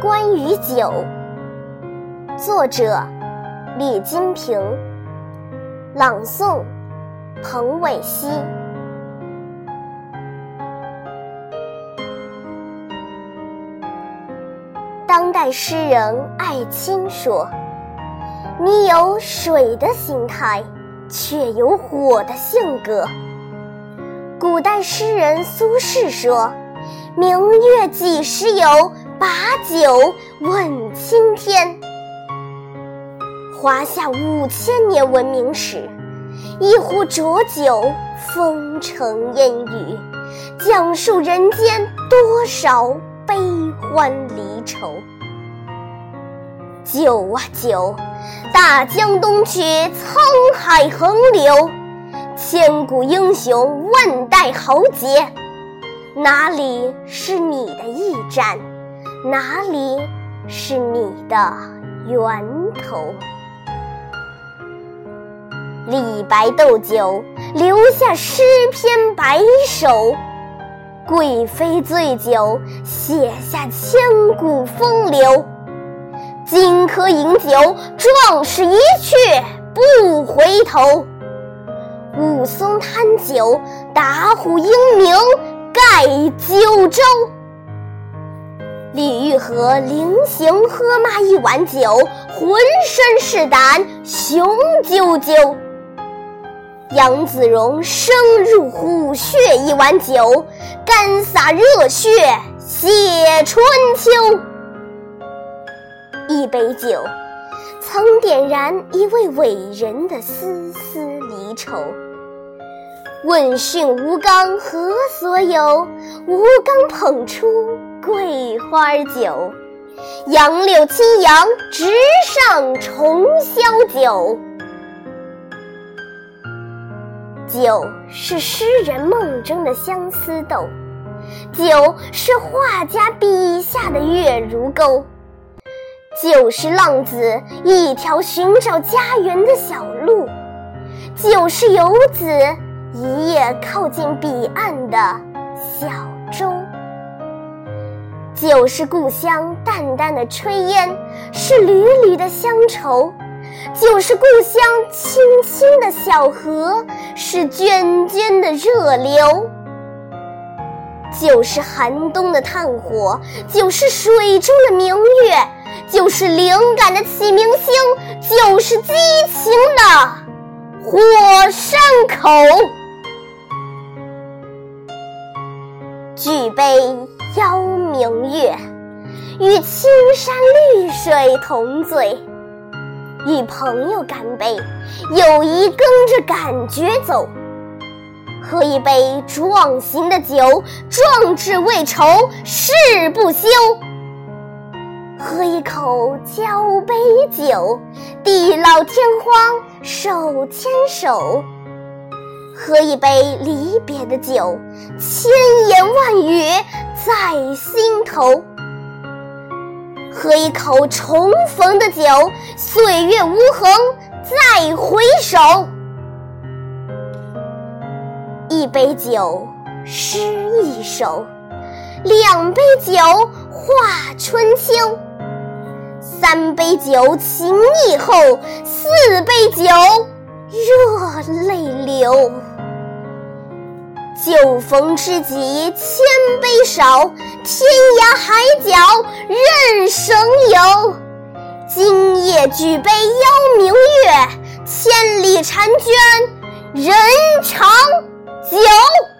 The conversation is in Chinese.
关于酒，作者李金平，朗诵彭伟熙。当代诗人艾青说：“你有水的心态，却有火的性格。”古代诗人苏轼说：“明月几时有？”把酒问青天。华夏五千年文明史，一壶浊酒风尘烟雨，讲述人间多少悲欢离愁。酒啊酒，大江东去，沧海横流，千古英雄，万代豪杰，哪里是你的驿站？哪里是你的源头？李白斗酒，留下诗篇百首；贵妃醉酒，写下千古风流。荆轲饮酒，壮士一去不回头；武松贪酒，打虎英名盖九州。李玉和临行喝骂一碗酒，浑身是胆雄赳赳。杨子荣生入虎穴一碗酒，干洒热血写春秋。一杯酒，曾点燃一位伟人的丝丝离愁。问讯吴刚何所有？吴刚捧出。桂花酒，杨柳青杨直上重霄酒。酒是诗人梦中的相思豆，酒是画家笔下的月如钩，就是浪子一条寻找家园的小路，就是游子一夜靠近彼岸的小舟。就是故乡淡淡的炊烟，是缕缕的乡愁；就是故乡清清的小河，是涓涓的热流；就是寒冬的炭火，就是水中的明月，就是灵感的启明星，就是激情的火山口。举杯。邀明月，与青山绿水同醉；与朋友干杯，友谊跟着感觉走。喝一杯壮行的酒，壮志未酬誓不休；喝一口交杯酒，地老天荒手牵手。喝一杯离别的酒，千言万语在心头；喝一口重逢的酒，岁月无痕再回首。一杯酒，诗一首；两杯酒，话春秋；三杯酒，情意厚；四杯酒，热泪流。酒逢知己千杯少，天涯海角任神游。今夜举杯邀明月，千里婵娟人长九。